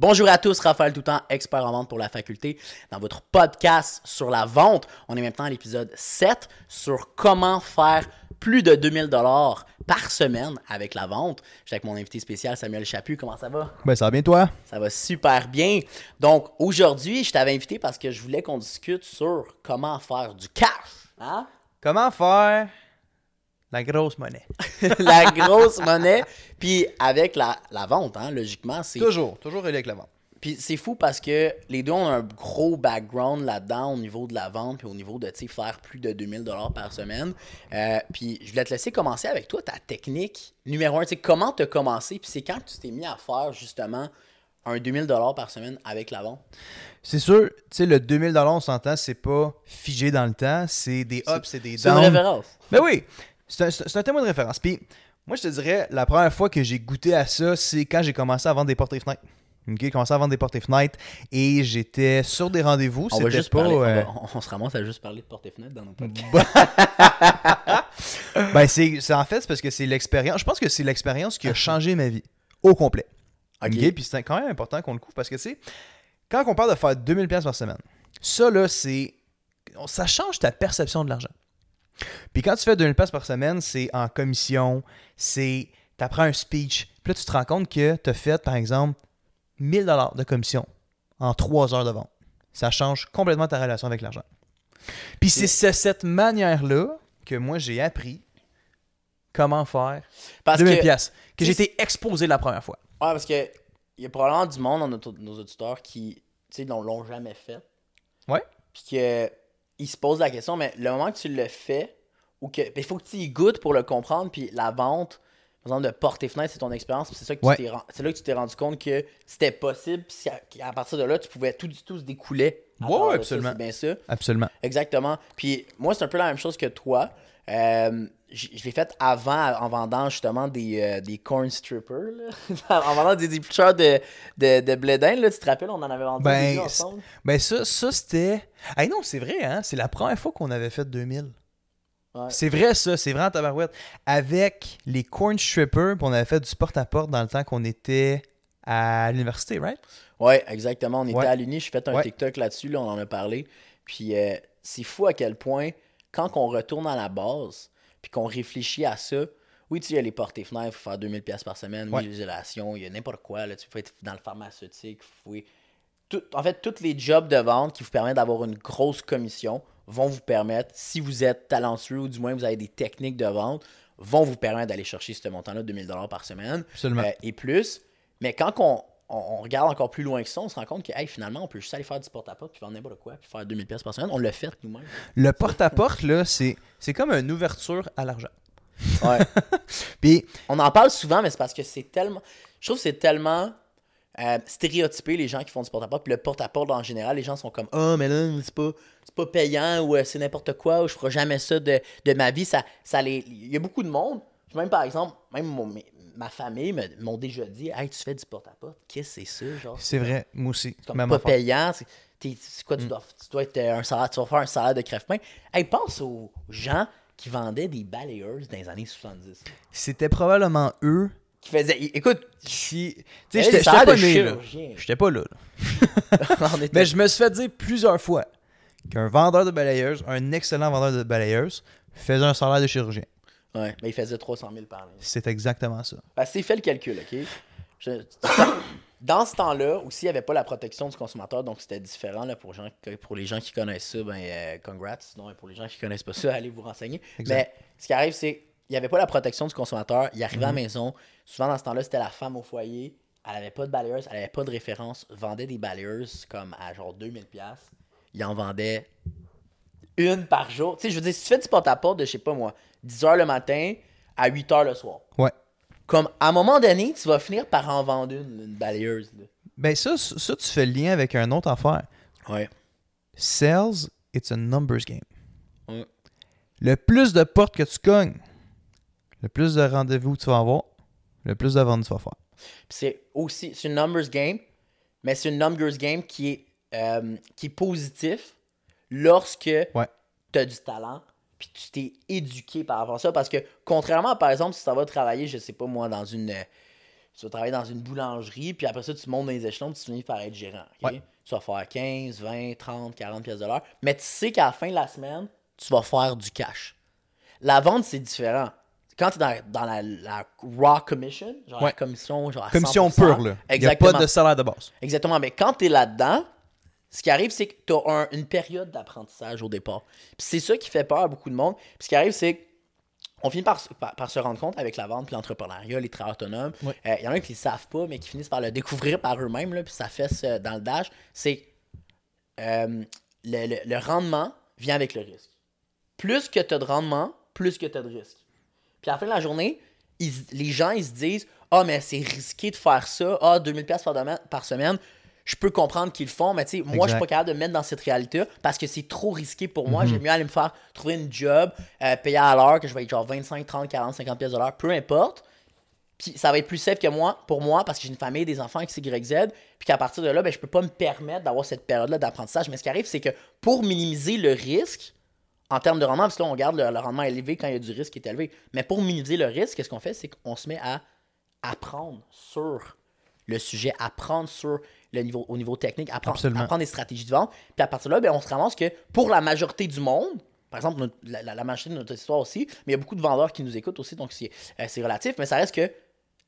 Bonjour à tous, Raphaël Toutant, expert en vente pour la faculté. Dans votre podcast sur la vente, on est maintenant à l'épisode 7 sur comment faire plus de 2000 dollars par semaine avec la vente. Je suis avec mon invité spécial Samuel Chaput. Comment ça va? Ben, ça va bien, toi? Ça va super bien. Donc, aujourd'hui, je t'avais invité parce que je voulais qu'on discute sur comment faire du cash. Hein? Comment faire la grosse monnaie? la grosse monnaie. Puis avec la, la vente, hein, logiquement, c'est. Toujours, toujours relié avec la vente. Puis c'est fou parce que les deux ont un gros background là-dedans au niveau de la vente puis au niveau de tu sais, faire plus de 2000 dollars par semaine. Euh, puis je voulais te laisser commencer avec toi ta technique numéro un. Tu sais, comment tu as commencé puis c'est quand tu t'es mis à faire justement un 2000 dollars par semaine avec la vente? C'est sûr, tu sais, le 2000 on s'entend, c'est pas figé dans le temps. C'est des ups, c'est des C'est une downs. référence. Ben oui, c'est un, un témoin de référence. Puis moi, je te dirais, la première fois que j'ai goûté à ça, c'est quand j'ai commencé à vendre des portes et fenêtres. Ok, j'ai commencé à vendre des portes et fenêtres et j'étais sur des rendez-vous. On va juste pas. parler, on, euh, va- on- se ramasse à juste parler de porte et fenêtre dans nos podcasts. ben, c'est c'est- en fait, parce que c'est l'expérience. Je pense que c'est l'expérience qui a changé ma vie au complet. Ok. Puis c'est quand même important qu'on le couvre parce que, tu sais, quand on parle de faire 2000$ piastres par semaine, ça, là, c'est. Ça change ta perception de l'argent. Puis quand tu fais 2000$ piastres par semaine, c'est en commission, c'est. T'apprends un speech. Puis là, tu te rends compte que tu as fait, par exemple, 1000$ de commission en 3 heures de vente. Ça change complètement ta relation avec l'argent. Puis c'est ce- cette manière-là que moi, j'ai appris comment faire Parce 2000$, que, piastres, que j'ai tu été exposé la première fois. ouais, parce que il y a probablement du monde dans notre- nos auditeurs qui tu sais, l'ont l'ont jamais fait. Ouais. Puis qu'ils se posent la question, mais le moment que tu le fais, ou que. Il faut que tu y goûtes pour le comprendre, puis la vente, par exemple, de porte et fenêtre, c'est ton expérience, c'est ça que tu t'es là que tu t'es rendu compte que c'était possible, puis qu'à partir de là, tu pouvais tout, tout se découlait. à Ouais, ça, absolument. C'est bien ça. Absolument. Exactement. Puis moi, c'est un peu la même chose que toi. Euh, je l'ai fait avant en vendant justement des, euh, des corn strippers. là. en vendant des éplucheurs de, de, de blé d'Inde, là. Tu te rappelles, on en avait vendu Ben, deux ensemble? Ben ça, ça c'était... Ah non, c'est vrai, hein? C'est la première fois qu'on avait fait 2000. Ouais. C'est vrai ça, c'est vrai en tabarouette. Avec les corn strippers, on avait fait du porte-à-porte dans le temps qu'on était à l'université, right? Ouais, exactement. On était Ouais. à l'Uni, je fait un Ouais. TikTok là-dessus, là, on en a parlé. Puis euh, c'est fou à quel point, quand on retourne à la base, puis qu'on réfléchit à ça, oui, tu sais, il y a les portes et fenêtres, il faut faire 2000 pièces par semaine, oui, l'isolation, il y a n'importe quoi, là, tu peux être dans le pharmaceutique. Tout, en fait, tous les jobs de vente qui vous permettent d'avoir une grosse commission vont vous permettre, si vous êtes talentueux ou du moins vous avez des techniques de vente, vont vous permettre d'aller chercher ce montant-là de 2000 par semaine. Absolument. Euh, et plus. Mais quand on, on- regarde encore plus loin que ça, on se rend compte que hey, finalement, on peut juste aller faire du porte-à-porte puis vendre n'importe quoi, puis faire 2000 pièces par semaine. On l'a fait nous-mêmes. Le porte-à-porte, là, c'est, c'est comme une ouverture à l'argent. Ouais. Puis, on en parle souvent, mais c'est parce que c'est tellement. Je trouve que c'est tellement euh, stéréotypé les gens qui font du porte-à-porte. Puis le porte-à-porte en général, les gens sont comme Oh, mais là, c'est pas, c'est pas payant ou euh, c'est n'importe quoi ou je ferai jamais ça de, de ma vie. Ça, ça les... Il y a beaucoup de monde. Même par exemple, même mes- ma famille m'ont déjà dit Hey, tu fais du porte-à-porte. Qu'est-ce que c'est ça? Genre, c'est vrai, moi aussi. C'est comme Même pas affaire. payant. C'est, t'es- c'est quoi, tu, Mm. dois, tu dois être euh, un salaire, tu vas faire un salaire de crève-pain. Hey, pense aux gens qui vendaient des balayeuses dans les années 70. C'était probablement eux Qui faisaient, écoute, qui... Tu sais, j'étais, j'étais pas né, là. chirurgien. J'étais pas là, là. Mais je me suis fait dire plusieurs fois qu'un vendeur de balayeuse, un excellent vendeur de balayeuse, faisait un salaire de chirurgien. Ouais, mais il faisait 300 000 par année. C'est exactement ça. C'est fait le calcul, OK? Je- Dans ce temps-là, aussi, il n'y avait pas la protection du consommateur, donc c'était différent. Là, pour, gens, pour les gens qui connaissent ça, ben, euh, congrats. Sinon, pour les gens qui connaissent pas ça, allez vous renseigner. Exact. Mais ce qui arrive, c'est qu'il n'y avait pas la protection du consommateur. Il arrivait à la Mhm. maison. Souvent, dans ce temps-là, c'était la femme au foyer. Elle n'avait pas de balayeuse, elle n'avait pas de référence. Vendait des balayeuses comme à genre 2000$. piastres. Il en vendait une par jour. Tu sais, je veux dire, si tu fais du porte-à-porte de, je sais pas moi, 10h le matin à 8h le soir. Ouais. Comme à un moment donné, tu vas finir par en vendre une, une balayeuse. là. Ben ça, ça, tu fais le lien avec un autre affaire. Ouais. Sales, it's a numbers game. Ouais. Le plus de portes que tu cognes, le plus de rendez-vous que tu vas avoir, le plus de ventes tu vas faire. Puis c'est aussi c'est une numbers game, mais c'est une numbers game qui est, euh, qui est positif lorsque Ouais. tu as du talent puis tu t'es éduqué par rapport à ça. Parce que contrairement par exemple, si tu vas travailler, je sais pas moi, dans une. euh, tu vas travailler dans une boulangerie, puis après ça, tu montes dans les échelons, puis tu finis par être gérant. Ouais. Tu vas faire 15, 20, 30, 40 pièces de l'heure. Mais tu sais qu'à la fin de la semaine, tu vas faire du cash. La vente, c'est différent. Quand tu es dans, dans la, la raw commission, genre la commission, genre à Commission 100%, pure, là. Il n'y a pas de salaire de base. Exactement. Mais quand tu es là-dedans, ce qui arrive, c'est que tu as une période d'apprentissage au départ. Puis c'est ça qui fait peur à beaucoup de monde. Puis ce qui arrive, c'est qu'on finit par, par, par se rendre compte avec la vente puis l'entrepreneuriat, les travailleurs autonomes. Euh, Il y en a qui ne le savent pas, mais qui finissent par le découvrir par eux-mêmes, puis ça fait ce- dans le dash. C'est euh, le, le- le rendement vient avec le risque. Plus que tu as de rendement, plus que tu as de risque. Puis à la fin de la journée, ils- les gens, ils se disent Ah, mais c'est risqué de faire ça. Ah, 2000$ par, domaine- par semaine. Je peux comprendre qu'ils le font, mais tu sais, moi, je suis pas capable de me mettre dans cette réalité parce que c'est trop risqué pour moi. J'aime mieux aller me faire trouver une job, euh, payer à l'heure, que je vais être genre 25, 30, 40, 50 pièces de l'heure, peu importe. Puis ça va être plus safe que moi, pour moi, parce que j'ai une famille, des enfants, X, Y, Z. Puis qu'à partir de là, ben, je peux pas me permettre d'avoir cette période-là d'apprentissage. Mais ce qui arrive, c'est que pour minimiser le risque, en termes de rendement, parce que là, on garde le, le rendement élevé quand il y a du risque qui est élevé. Mais pour minimiser le risque, qu'est-ce qu'on fait? C'est qu'on se met à apprendre sur le sujet, apprendre sur le niveau, au niveau technique, apprendre, apprendre des stratégies de vente. Puis à partir de là, ben, on se ramasse que pour la majorité du monde, par exemple, notre- la, la- la majorité de notre histoire aussi, mais il y a beaucoup de vendeurs qui nous écoutent aussi, donc c'est euh, relatif, mais ça reste que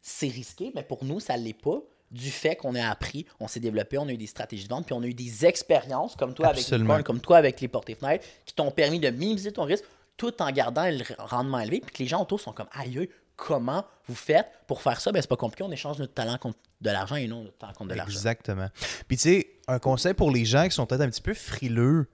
c'est risqué, mais pour nous, ça ne l'est pas. Du fait qu'on a appris, on s'est développé, on a eu des stratégies de vente, puis on a eu des expériences, comme toi avec. Bitcoin, comme toi avec les portes et fenêtres, qui t'ont permis de minimiser ton risque tout en gardant le rendement élevé, puis que les gens autour sont comme aïe, comment vous faites pour faire ça? Ben, c'est pas compliqué, on échange notre talent contre de l'argent et non notre talent contre de l'argent. Exactement. Puis tu sais, un conseil pour les gens qui sont peut-être un petit peu frileux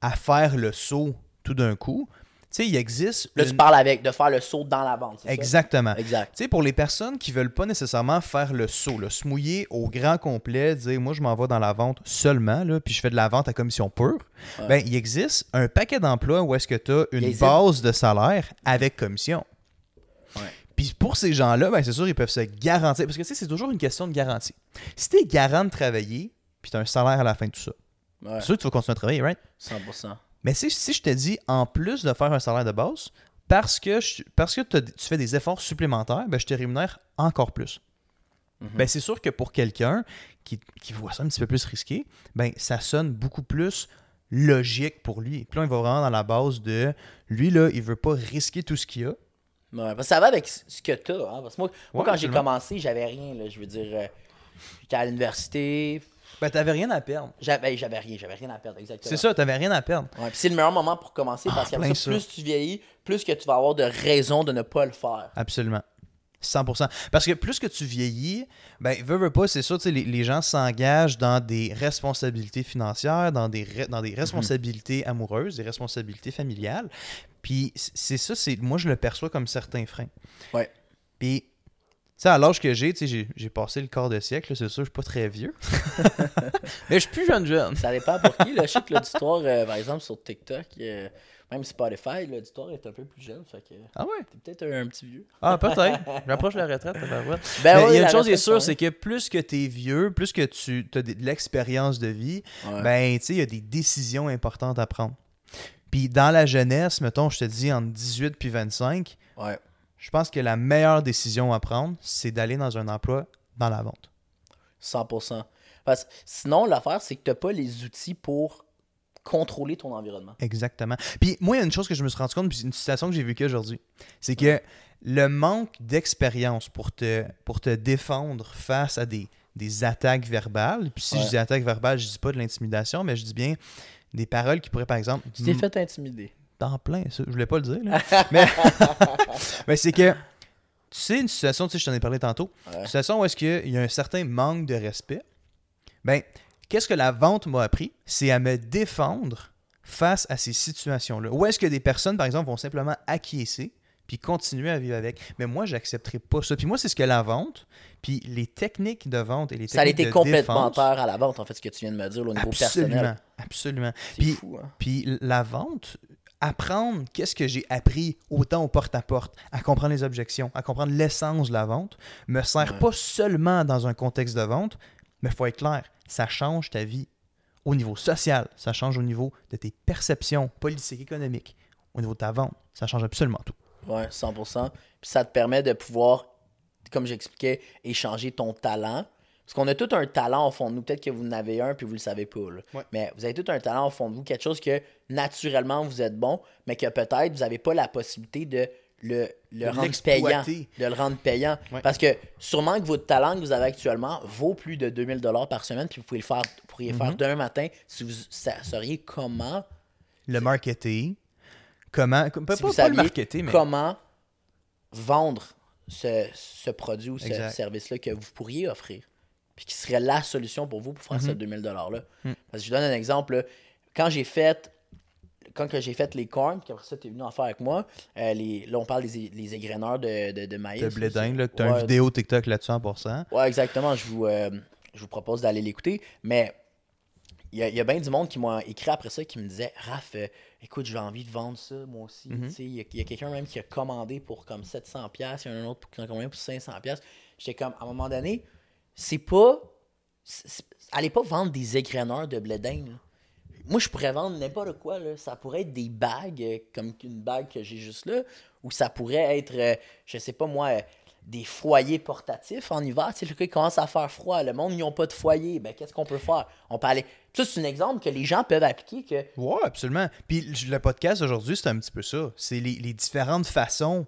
à faire le saut tout d'un coup, tu sais, il existe. Là, une- tu parles avec de faire le saut dans la vente, ça? Exactement. Exact. Tu sais, pour les personnes qui veulent pas nécessairement faire le saut, là, se mouiller au grand complet, dire moi je m'en vais dans la vente seulement, là, puis je fais de la vente à commission pure, Ouais. ben il existe un paquet d'emplois où est-ce que tu as une existe. base de salaire avec commission. Puis pour ces gens-là, ben c'est sûr, ils peuvent se garantir. Parce que tu sais, c'est toujours une question de garantie. Si tu es garant de travailler, puis tu as un salaire à la fin de tout ça, Ouais, c'est sûr que tu vas continuer à travailler, right? 100%. Mais si, si je te dis, en plus de faire un salaire de base, parce que, je- parce que t'as- tu fais des efforts supplémentaires, ben, je te rémunère encore plus. Mhm. Ben, c'est sûr que pour quelqu'un qui, qui voit ça un petit peu plus risqué, ben, ça sonne beaucoup plus logique pour lui. Puis là, il va vraiment dans la base de lui, là, il veut pas risquer tout ce qu'il a. Ouais, parce que ça va avec ce que tu as. Parce que moi, moi Ouais, quand j'ai commencé, j'avais rien. Là, je veux dire, euh, j'étais à l'université. Ben, t'avais rien à perdre. J'avais j'avais rien, j'avais rien à perdre, exactement. C'est ça, t'avais rien à perdre. Ouais, c'est le meilleur moment pour commencer parce Ah, ça, ça. plus tu vieillis, plus que tu vas avoir de raisons de ne pas le faire. Absolument. 100%. Parce que plus que tu vieillis, ben, veux, veux pas, c'est sûr, tu sais, les, les gens s'engagent dans des responsabilités financières, dans des, re- dans des responsabilités amoureuses, des responsabilités familiales. Puis c'est ça, c'est moi, je le perçois comme certains freins. Ouais. Puis, tu sais, à l'âge que j'ai, tu sais, j'ai- passé le quart de siècle, c'est sûr, je suis pas très vieux. Mais je suis plus jeune jeune. Ça dépend pour qui. Là. Je sais que l'auditoire, euh, par exemple, sur TikTok, euh, même Spotify, l'auditoire est un peu plus jeune. Fait que Ah ouais? t'es peut-être un, un petit vieux. Ah, peut-être. J'approche la retraite. Ben ouais, il y a une chose qui est sûre, c'est que plus que tu es vieux, plus que tu as de l'expérience de vie, Ouais. ben, tu sais, il y a des décisions importantes à prendre. Puis dans la jeunesse, mettons, je te dis entre 18 puis 25, Ouais. je pense que la meilleure décision à prendre, c'est d'aller dans un emploi dans la vente. 100%. Parce que sinon, l'affaire, c'est que t'as pas les outils pour contrôler ton environnement. Exactement. Puis moi, il y a une chose que je me suis rendu compte, puis c'est une situation que j'ai vécue aujourd'hui. C'est que le manque d'expérience pour te, pour te défendre face à des, des attaques verbales, puis si Ouais. je dis attaques verbales, je dis pas de l'intimidation, mais je dis bien des paroles qui pourraient, par exemple, Tu t'es fait intimider. T'en plein, ça. Je voulais pas le dire, là. mais mais c'est que, tu sais, une situation, tu sais, je t'en ai parlé tantôt, Ouais. une situation où est-ce qu'il y a un certain manque de respect, ben, qu'est-ce que la vente m'a appris? C'est à me défendre face à ces situations-là. Où est-ce que des personnes, par exemple, vont simplement acquiescer puis continuer à vivre avec. Mais moi, j'accepterai pas ça. Puis moi, c'est ce que la vente, puis les techniques de vente et les Ça a techniques été de complètement peur à la vente, en fait, ce que tu viens de me dire là, au niveau Absolument, personnel. absolument. Puis- fou, hein? Puis la vente, apprendre qu'est-ce que j'ai appris autant au porte-à-porte, à comprendre les objections, à comprendre l'essence de la vente, me sert Ouais. pas seulement dans un contexte de vente, mais il faut être clair, ça change ta vie au niveau social, ça change au niveau de tes perceptions politiques, économiques, au niveau de ta vente, ça change absolument tout. Ouais, 100%. Puis ça te permet de pouvoir comme j'expliquais, échanger ton talent. Parce qu'on a tout un talent au fond de nous. Peut-être que vous en avez un puis vous le savez pas. là. Ouais. Mais vous avez tout un talent au fond de vous, quelque chose que naturellement vous êtes bon, mais que peut-être vous n'avez pas la possibilité de le, le De rendre payant. De le rendre payant. Ouais. Parce que sûrement que votre talent que vous avez actuellement vaut plus de 2000 par semaine, puis vous pouvez le faire, vous pourriez Mhm. faire demain matin si vous sa- sauriez comment, Le marketing. Comment. Pas, si pas- vous pas le marketing, mais. comment vendre ce, ce produit ou ce service-là que vous pourriez offrir. Puis qui serait la solution pour vous pour faire Mhm. ce 2000 $-là. Parce que je vous donne un exemple. là. Quand j'ai fait quand j'ai fait les corns, puis après ça, tu es venu en faire avec moi, euh, les, là, on parle des les égreneurs de, de, de maïs. De blé dingue, t'as Ouais, une vidéo TikTok là-dessus en pourcent. Ouais, exactement. Je vous, euh, je vous propose d'aller l'écouter. Mais il y a, il y a bien du monde qui m'a écrit après ça qui me disait Raph, euh, écoute, j'ai envie de vendre ça, moi aussi. Sais, Il y a, il y a quelqu'un même qui a commandé pour comme 700$, il y en a un autre qui a commandé pour 500$. J'étais comme, à un moment donné, c'est pas. Allez pas vendre des égreneurs de là. Moi, je pourrais vendre n'importe quoi. Là. Ça pourrait être des bagues, euh, comme une bague que j'ai juste là, ou ça pourrait être, euh, je sais pas moi, des foyers portatifs en hiver. Tu sais, le cas, il commence à faire froid. Le monde, ils n'ont pas de foyer. Ben, qu'est-ce qu'on peut faire? On peut aller. Ça, c'est un exemple que les gens peuvent appliquer. que Ouais, absolument. Puis le podcast aujourd'hui, c'est un petit peu ça. C'est les, les différentes façons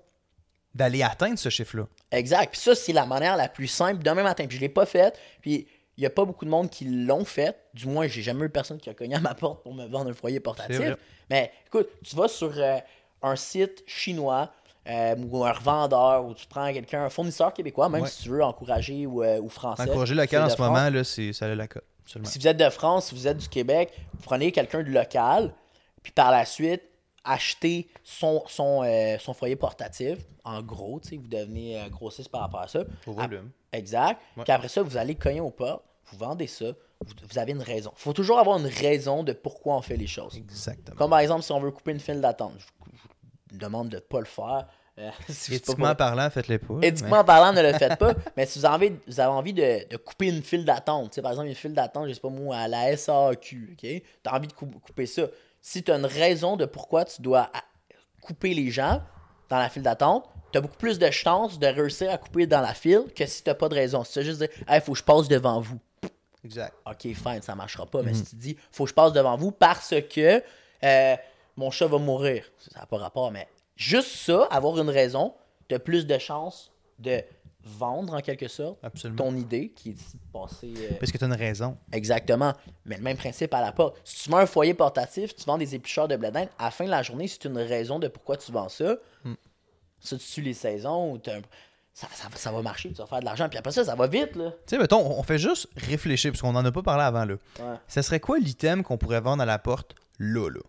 d'aller atteindre ce chiffre-là. Exact. Puis ça, c'est la manière la plus simple demain matin. Puis je l'ai pas faite. Puis il n'y a pas beaucoup de monde qui l'ont fait. Du moins, j'ai jamais eu personne qui a cogné à ma porte pour me vendre un foyer portatif. Mais écoute, tu vas sur euh, un site chinois euh, ou un revendeur ou tu prends quelqu'un, un fournisseur québécois, même Ouais. si tu veux encourager ou, euh, ou français. Encourager local en ce France. moment, là, c'est, ça a la cote. Si vous êtes de France, si vous êtes du Québec, vous prenez quelqu'un de local, puis par la suite, achetez son, son, euh, son foyer portatif. En gros, tu sais, vous devenez grossiste par rapport à ça. Au volume. Exact. Ouais. Puis après ça, vous allez cogner aux portes, vous vendez ça, vous, vous avez une raison. Il faut toujours avoir une raison de pourquoi on fait les choses. Exactement. Comme par exemple, si on veut couper une file d'attente, demande de ne pas le faire. Euh, si c'est pas Éthiquement parlant, faites-les pas. Éthiquement parlant, ne le faites pas. Mais si vous avez, envie- vous avez envie de, de couper une file d'attente, tu sais, par exemple, une file d'attente, je sais pas moi, à la SAQ, ok? Tu as envie de cou- couper ça. Si tu as une raison de pourquoi tu dois couper les gens dans la file d'attente, tu as beaucoup plus de chances de réussir à couper dans la file que si tu pas de raison. Si tu juste dire, il faut que je passe devant vous. Exact. Ok, fine, ça marchera pas. Mais si tu dis, faut que je passe devant vous parce que euh, mon chat va mourir, ça n'a pas rapport, mais juste ça, avoir une raison, tu as plus de chances de vendre en quelque sorte Absolument. ton idée qui est passer. euh, Parce que tu as une raison. Exactement. Mais le même principe à la porte. Si tu vends un foyer portatif, tu vends des éplucheurs de blé d'Inde, à la fin de la journée, c'est une raison de pourquoi tu vends ça. Hmm. Ça, tu suis les saisons, ou ça, ça, ça va marcher, tu vas faire de l'argent. Puis après ça, ça va vite, là. Tu sais, mettons, on on fait juste réfléchir, parce qu'on n'en a pas parlé avant, là. Ouais. Ça serait quoi l'item qu'on pourrait vendre à la porte, là, là?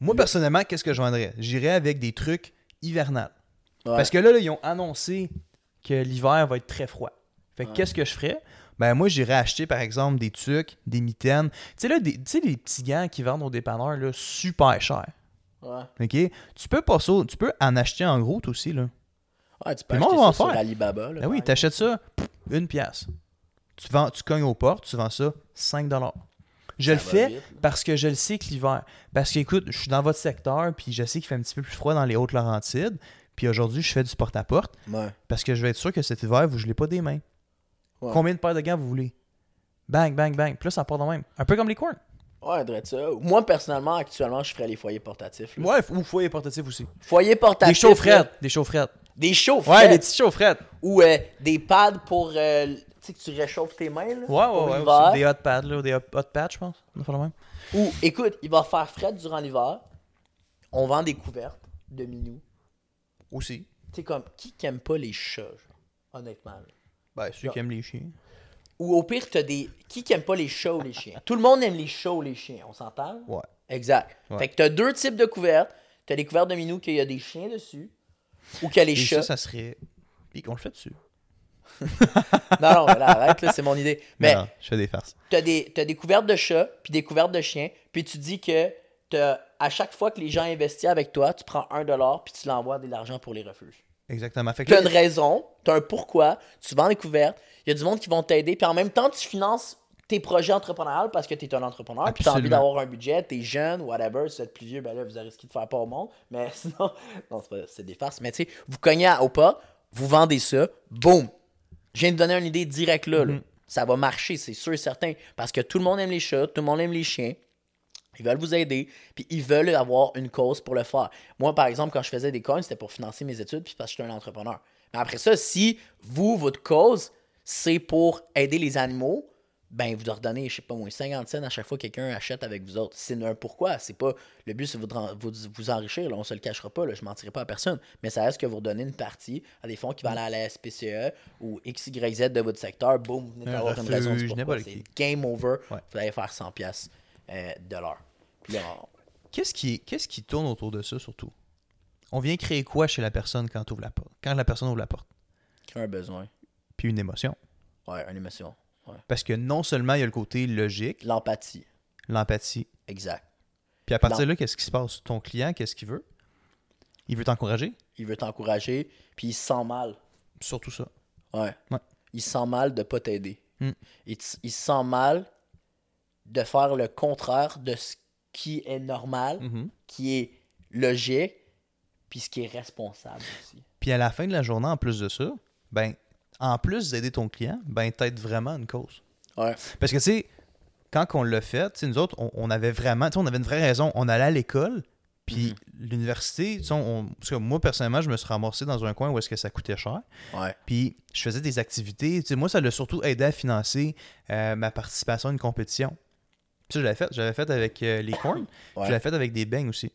Moi, personnellement, qu'est-ce que je vendrais? J'irais avec des trucs hivernales. Ouais. Parce que là, là, ils ont annoncé que l'hiver va être très froid. Fait que Ouais. qu'est-ce que je ferais? Ben moi, j'irais acheter, par exemple, des tucs, des mitaines. Tu sais, là, des, tu sais, les petits gants qui vendent au dépanneur, là, super cher. Ouais. OK? Tu peux pas ça, tu peux en acheter en gros, toi aussi, là. Ouais, tu peux acheter ça sur. Alibaba. Là, Ben oui, t'achètes ça, une pièce. Tu, vends, tu cognes aux portes, tu vends ça 5 Je le Ça fais vite, parce que je le sais que l'hiver. Parce que, écoute, je suis dans votre secteur, puis je sais qu'il fait un petit peu plus froid dans les Hautes-Laurentides. Puis aujourd'hui, je fais du porte-à-porte Ouais. parce que je vais être sûr que cet hiver, vous ne gelez pas des mains. Ouais. Combien de paires de gants vous voulez? Bang, bang, bang. Là, ça part de même. Un peu comme les cornes. Ouais, ça. Moi, personnellement, actuellement, je ferais les foyers portatifs. là. Ouais, ou foyer portatif aussi. Foyer Des portatif. chaufferettes. là. Des chaufferettes. Des chaufferettes. Ouais, des petites chaufferettes. Ou euh, des pads pour. euh, tu sais, que tu réchauffes tes mains. Là, Ouais, ouais, ouais. Des hot pads, là. Des hot, hot pads, je pense. On va même. Ou, écoute, il va faire frais durant l'hiver. On vend des couvertes de minou. Aussi. Tu sais, comme, qui qui aime pas les chats, genre, honnêtement. là? Ben, ceux qui aiment les chiens. Ou au pire, t'as des. Qui qui aime pas les chats ou les chiens? Tout le monde aime les chats ou les chiens, on s'entend? Ouais. Exact. Ouais. Fait que t'as deux types de couvertes. T'as des couvertes de minou qu'il y a des chiens dessus. Ou qu'il y a les Et chats. ça, ça serait. Puis qu'on le fait dessus. Non, non, mais là, arrête, là, c'est mon idée. Mais Non, non, je fais des farces. t'as des, t'as des couvertes de chats, puis des couvertes de chiens, puis tu dis que t'as- à chaque fois que les gens investissent avec toi, tu prends un dollar, puis tu l'envoies de l'argent pour les refuges. Exactement. Fait que T'as une raison, t'as un pourquoi, tu vends les couvertes, il y a du monde qui vont t'aider, puis en même temps, tu finances tes projets entrepreneuriaux parce que t'es un entrepreneur, puis t'as envie Absolument. d'avoir un budget, t'es jeune, whatever, si vous êtes plus vieux, ben là, vous risquez de faire pas au monde, mais sinon, non, c'est pas- c'est des farces, mais tu sais, vous cognez à- au pas, vous vendez ça, boum. Je viens de donner une idée directe là. là. Mhm. Ça va marcher, c'est sûr et certain. Parce que tout le monde aime les chats, tout le monde aime les chiens. Ils veulent vous aider, puis ils veulent avoir une cause pour le faire. Moi, par exemple, quand je faisais des coins, c'était pour financer mes études, puis parce que j'étais un entrepreneur. Mais après ça, si vous, votre cause, c'est pour aider les animaux, ben vous leur donnez, je sais pas moi, 50 cents à chaque fois que quelqu'un achète avec vous autres. C'est un pourquoi. C'est pas le but, c'est vous, vous, vous enrichir. Là, on se le cachera pas. Là, je mentirai pas à personne. Mais ça reste que vous redonnez une partie à des fonds qui vont aller à la SPCE ou XYZ de votre secteur. Boum, vous venez Un d'avoir une raison C'est game over. Ouais. Vous allez faire 100 pièces euh, de l'heure. On- Qu'est-ce qui, qu'est-ce qui tourne autour de ça, surtout? On vient créer quoi chez la personne quand, ouvre la porte? quand la personne ouvre la porte? crée un besoin. Puis une émotion. Ouais, une émotion. Ouais. Parce que non seulement il y a le côté logique, L'empathie. l'empathie, Exact. puis à partir de là, qu'est-ce qui se passe? Ton client, qu'est-ce qu'il veut? Il veut t'encourager? Il veut t'encourager, puis il se sent mal. Surtout ça. Ouais. Ouais. Il se sent mal de pas t'aider. Mm. Il, t- il se sent mal de faire le contraire de ce qui est normal, Mhm. qui est logique, puis ce qui est responsable aussi. Puis à la fin de la journée, en plus de ça, ben, en plus d'aider ton client, ben, t'aides vraiment une cause. Ouais. Parce que, tu sais, quand on l'a fait, nous autres, on, on avait vraiment, on avait une vraie raison. On allait à l'école, puis l'université, sais, on, parce que moi, personnellement, je me suis ramassé dans un coin où est-ce que ça coûtait cher. Ouais. Puis je faisais des activités. Moi, ça l'a surtout aidé à financer euh, ma participation à une compétition. Puis ça, je l'avais fait. J'avais fait avec euh, les corns. Ouais. Je l'avais fait avec des beignes aussi.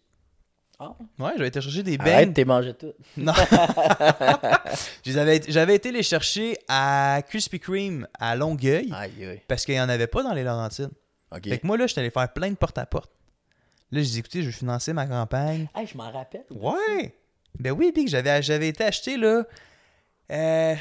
Ah. Ouais, j'avais été chercher des beignes. Arrête, t'es mangé tout. Non. Je J'avais été les chercher à Krispy Kreme à Longueuil Aïe, aïe. parce qu'il n'y en avait pas dans les Laurentides. Ok. Fait que moi, là, j'étais allé faire plein de porte-à-porte. Là, j'ai dit, écoutez, je vais financer ma campagne. Hey, je m'en rappelle. Ouais! Ben oui, Big, j'avais, j'avais été acheter, là, euh,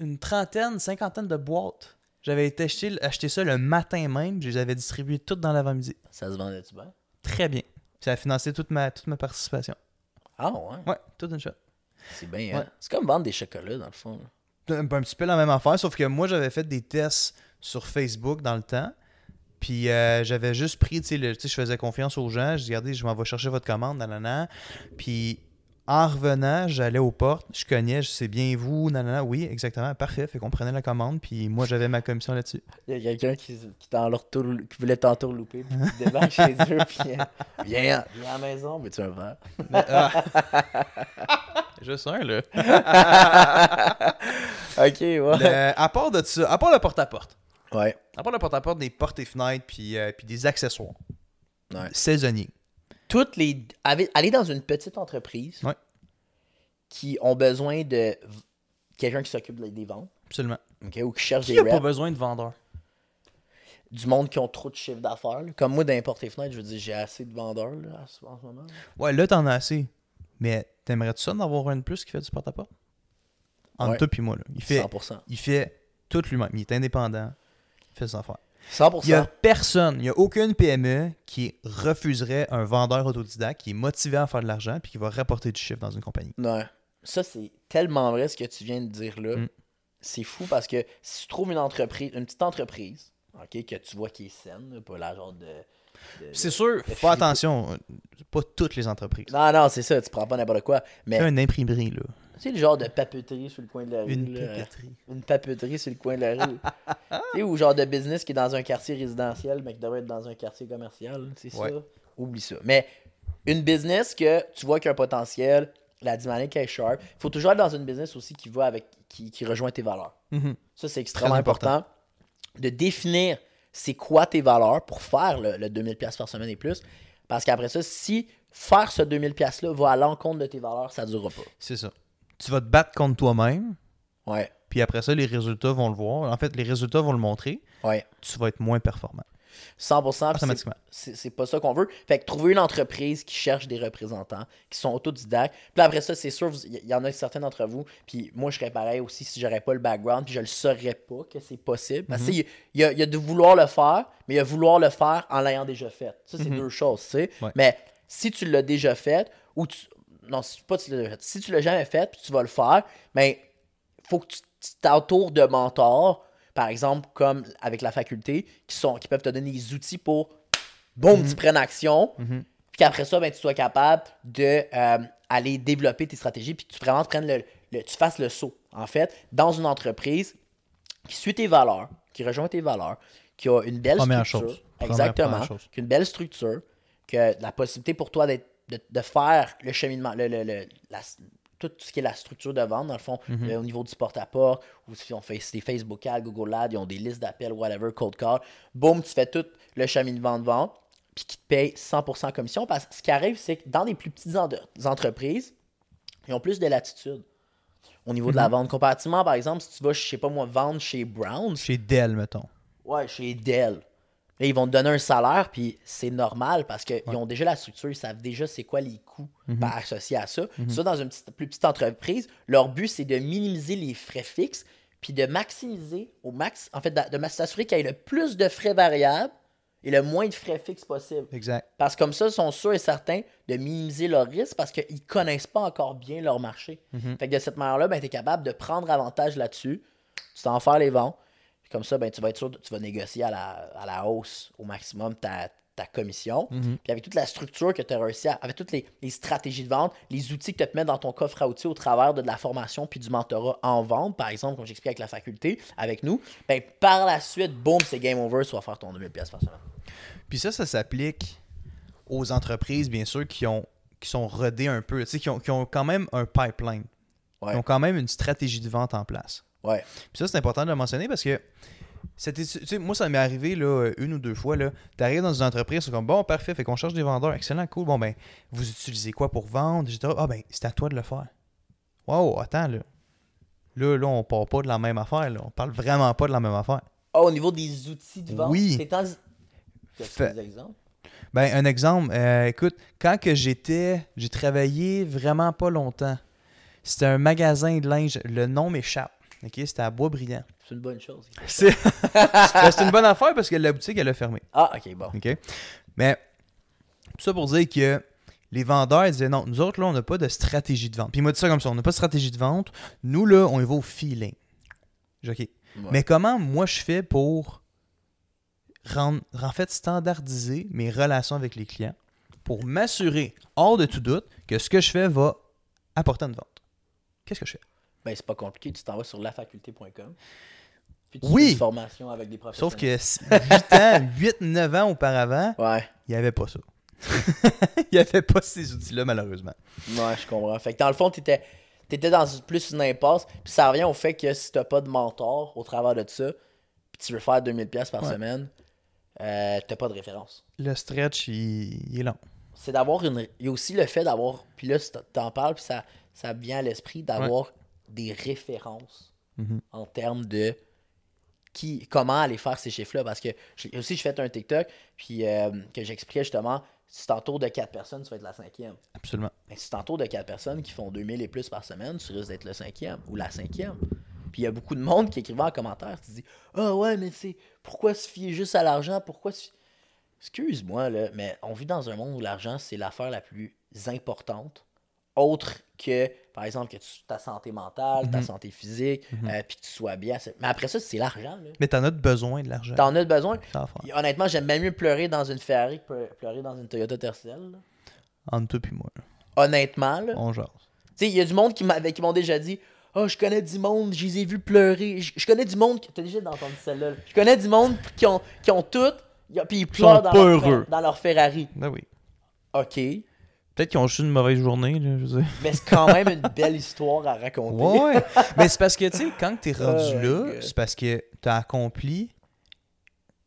une trentaine, cinquantaine de boîtes. J'avais été acheter, acheter ça le matin même, je les avais distribuées toutes dans l'avant-midi. Ça se vendait-tu bien? Très bien. Ça a financé toute ma, toute ma participation. Ah ouais? Ouais, toute une shot. C'est bien, hein? C'est comme vendre des chocolats, dans le fond. un, un petit peu la même affaire, sauf que moi, j'avais fait des tests sur Facebook dans le temps. Puis euh, j'avais juste pris, tu sais, le- tu sais, je faisais confiance aux gens. Je dis, regardez, je m'en vais chercher votre commande, nanana. Puis en revenant, j'allais aux portes, je cognais, je sais bien vous, nanana. Oui, exactement, parfait. Fait qu'on prenait la commande, puis moi, j'avais ma commission là-dessus. Il y a quelqu'un qui, qui, qui voulait t'entourlouper, puis qui débarque chez eux, puis euh, viens, viens à la maison, mais tu un verre. Mais, ah. Juste un, là. ok, ouais. Le- à part de ça, à part le porte-à-porte, Ouais. à part le porte-à-porte, des portes et fenêtres, puis, euh, puis des accessoires Ouais. saisonniers. Toutes les. Aller dans une petite entreprise Ouais. qui ont besoin de quelqu'un qui s'occupe des ventes, Absolument. ok, ou qui cherche Qui des n'a pas besoin de vendeur? du monde qui ont trop de chiffre d'affaires. Comme moi, dans les et fenêtres, je veux dire, j'ai assez de vendeurs là, en ce en ce moment. là. Ouais, là, t'en as assez. Mais t'aimerais-tu ça d'en avoir un de plus qui fait du porte-à-porte? Entre Ouais. toi puis moi, là. Il fait, 100%. il fait tout lui-même. Il est indépendant. Il fait ses affaires. 100%. Il y a personne, il n'y a aucune PME qui refuserait un vendeur autodidacte qui est motivé à faire de l'argent puis qui va rapporter du chiffre dans une compagnie. Non. Ça, c'est tellement vrai ce que tu viens de dire là. Mm. C'est fou parce que si tu trouves une entreprise, une petite entreprise, ok, que tu vois qui est saine, pas la genre de. C'est sûr, faut attention. Pas toutes les entreprises. Non, non, c'est ça, tu prends pas n'importe quoi. Mais Un imprimerie, là. tu sais, le genre de papeterie sur le coin de la rue. Une là, papeterie. Une papeterie sur le coin de la rue. tu sais, ou genre de business qui est dans un quartier résidentiel, mais qui devrait être dans un quartier commercial. C'est Ouais. ça. Oublie ça. Mais une business que tu vois qu'il y a un potentiel, la dynamique est sharp. Il faut toujours être dans une business aussi qui va avec qui, qui rejoint tes valeurs. Mhm. Ça, c'est extrêmement important. de définir c'est quoi tes valeurs pour faire le, le 2000$ piastres par semaine et plus? Parce qu'après ça, si faire ce 2000$ piastres-là va à l'encontre de tes valeurs, ça ne durera pas. C'est ça. Tu vas te battre contre toi-même, Ouais, puis après ça, les résultats vont le voir. En fait, les résultats vont le montrer. ouais. Tu vas être moins performant. 100%. puis c'est- pas ça qu'on veut. Fait que trouver une entreprise qui cherche des représentants, qui sont autodidactes. Puis après ça, c'est sûr, il y, y en a certains d'entre vous. Puis moi, je serais pareil aussi si j'aurais pas le background, puis je le saurais pas que c'est possible. Parce que il y, a- il y a de vouloir le faire, mais il y a vouloir le faire en l'ayant déjà fait. Ça, c'est deux choses, tu sais. Ouais. Mais si tu l'as déjà fait, ou tu. Non, pas tu l'as déjà fait. Si tu l'as jamais fait, puis tu vas le faire, mais faut que tu t'entoures de mentors, par exemple, comme avec la faculté, qui, sont, qui peuvent te donner des outils pour, boum, tu prennes action, Mhm. puis qu'après ça, ben, tu sois capable de euh, aller développer tes stratégies, puis que tu vraiment prennes le, le- tu fasses le saut, en fait, dans une entreprise qui suit tes valeurs, qui rejoint tes valeurs, qui a une belle Première structure. chose. Première- Exactement. première chose. Qui a une belle structure, que la possibilité pour toi d'être, de, de faire le cheminement, le, le- le- la- tout ce qui est la structure de vente, dans le fond, Mhm. euh, au niveau du porte-à-porte, ou si on fait des Facebook Ads, Google Ads, ils ont des listes d'appels, whatever, cold call. Boum, tu fais tout le cheminement de vente, puis qui te paye 100% commission. Parce que ce qui arrive, c'est que dans les plus petites en- entreprises, ils ont plus de latitude au niveau de la vente. Comparativement, par exemple, si tu vas, je sais pas moi, vendre chez Browns, Chez Dell, mettons. ouais, chez Dell, là, ils vont te donner un salaire, puis c'est normal parce qu'ils ont déjà la structure, ils savent déjà c'est quoi les coûts par- associés à ça. Ça, dans une petite- plus petite entreprise, leur but, c'est de minimiser les frais fixes, puis de maximiser au max, en fait, de, de s'assurer qu'il y ait le plus de frais variables et le moins de frais fixes possible. Exact. Parce que comme ça, ils sont sûrs et certains de minimiser leurs risques parce qu'ils connaissent pas encore bien leur marché. Fait que de cette manière-là, ben, tu es capable de prendre avantage là-dessus. Tu t'en faire les ventes. Puis Comme ça, ben, tu vas être sûr que tu vas négocier à la, à la hausse au maximum ta, ta commission. Puis avec toute la structure que tu as réussi à, avec toutes les, les stratégies de vente, les outils que tu te mets dans ton coffre à outils au travers de, de la formation puis du mentorat en vente, par exemple, comme j'explique avec la faculté, avec nous, ben, par la suite, boum, c'est game over, tu vas faire ton 2000$ par semaine. Puis ça, ça s'applique aux entreprises, bien sûr, qui ont qui sont rodées un peu, tu sais, qui ont, qui ont quand même un pipeline. Ouais. Qui ont quand même une stratégie de vente en place. Ouais. Puis ça, c'est important de le mentionner parce que tu moi, ça m'est arrivé là, une ou deux fois. Là, t'arrives dans une entreprise, c'est comme bon, parfait, fait qu'on cherche des vendeurs, excellent, cool. Bon, ben, vous utilisez quoi pour vendre, etc. Ah, ben, c'est à toi de le faire. Wow, attends, là. Là, là, on parle pas de la même affaire, là. On parle vraiment pas de la même affaire. Ah, au niveau des outils de vente, Oui. c'est en... Fait- des exemples? Ben, un exemple, euh, écoute, quand que j'étais, j'ai travaillé vraiment pas longtemps. C'était un magasin de linge, le nom m'échappe. Ok, c'était à Boisbriand. C'est une bonne chose. C'est Ben, c'est une bonne affaire parce que la boutique, elle a fermé. Ah, ok, bon. OK? Mais tout ça pour dire que les vendeurs ils disaient non, nous autres, là, on n'a pas de stratégie de vente. Puis il m'a dit ça comme ça, on n'a pas de stratégie de vente. Nous, là, on y va au feeling. J'ai OK. Ouais. Mais comment moi je fais pour rendre, en fait, standardiser mes relations avec les clients pour m'assurer, hors de tout doute, que ce que je fais va apporter une vente? Qu'est-ce que je fais? Ben, c'est pas compliqué, tu t'en vas sur lafaculté.com. Puis tu Oui. fais une formation avec des professionnels. Sauf que 8 ans, 8, 9 ans auparavant, Ouais, il n'y avait pas ça. il n'y avait pas ces outils-là, malheureusement. ouais, je comprends. Fait que dans le fond, t'étais étais dans plus une impasse. Puis ça revient au fait que si t'as pas de mentor au travers de ça, puis tu veux faire 2000$ par Ouais. semaine, euh, t'as pas de référence. Le stretch, il, il est long. c'est d'avoir une. Il y a aussi le fait d'avoir. Puis là, t'en- parles, puis ça, ça vient à l'esprit d'avoir des références Mhm. en termes de qui, comment aller faire ces chiffres-là. Parce que j'ai- aussi, je fais un TikTok, puis euh, que j'expliquais justement, si t'entoures de 4 personnes, tu vas être la cinquième. Absolument. Mais si t'entoures de 4 personnes qui font 2000 et plus par semaine, tu risques d'être le cinquième ou la cinquième. Puis il y a beaucoup de monde qui écrivait en commentaire, tu dis Ah ouais, mais c'est pourquoi se fier juste à l'argent? Pourquoi se Excuse-moi, là, mais on vit dans un monde où l'argent, c'est l'affaire la plus importante, autre que, par exemple, que tu- ta santé mentale, ta Mhm. santé physique, euh, puis que tu sois bien. Mais après ça, c'est l'argent. Mais t'en as besoin de l'argent. T'en as besoin. Puis, honnêtement, j'aime bien mieux pleurer dans une Ferrari que pleu- pleurer dans une Toyota Tercel. Entre toi et moi. Honnêtement, là. on jase. Tu sais, il y a du monde qui m'avait- qui m'ont déjà dit Oh, je connais du monde, je les ai vus pleurer. Je, je connais du monde qui. T'as déjà entendu celle-là. là. Je connais du monde qui ont, qui ont tout, puis ils pleurent dans leur, dans leur Ferrari. Ben oui. Ok. Peut-être qu'ils ont juste une mauvaise journée, là, je dire. Mais c'est quand même une belle histoire à raconter. Ouais, ouais. Mais c'est parce que, tu sais, quand t'es rendu Oh là, c'est parce que t'as accompli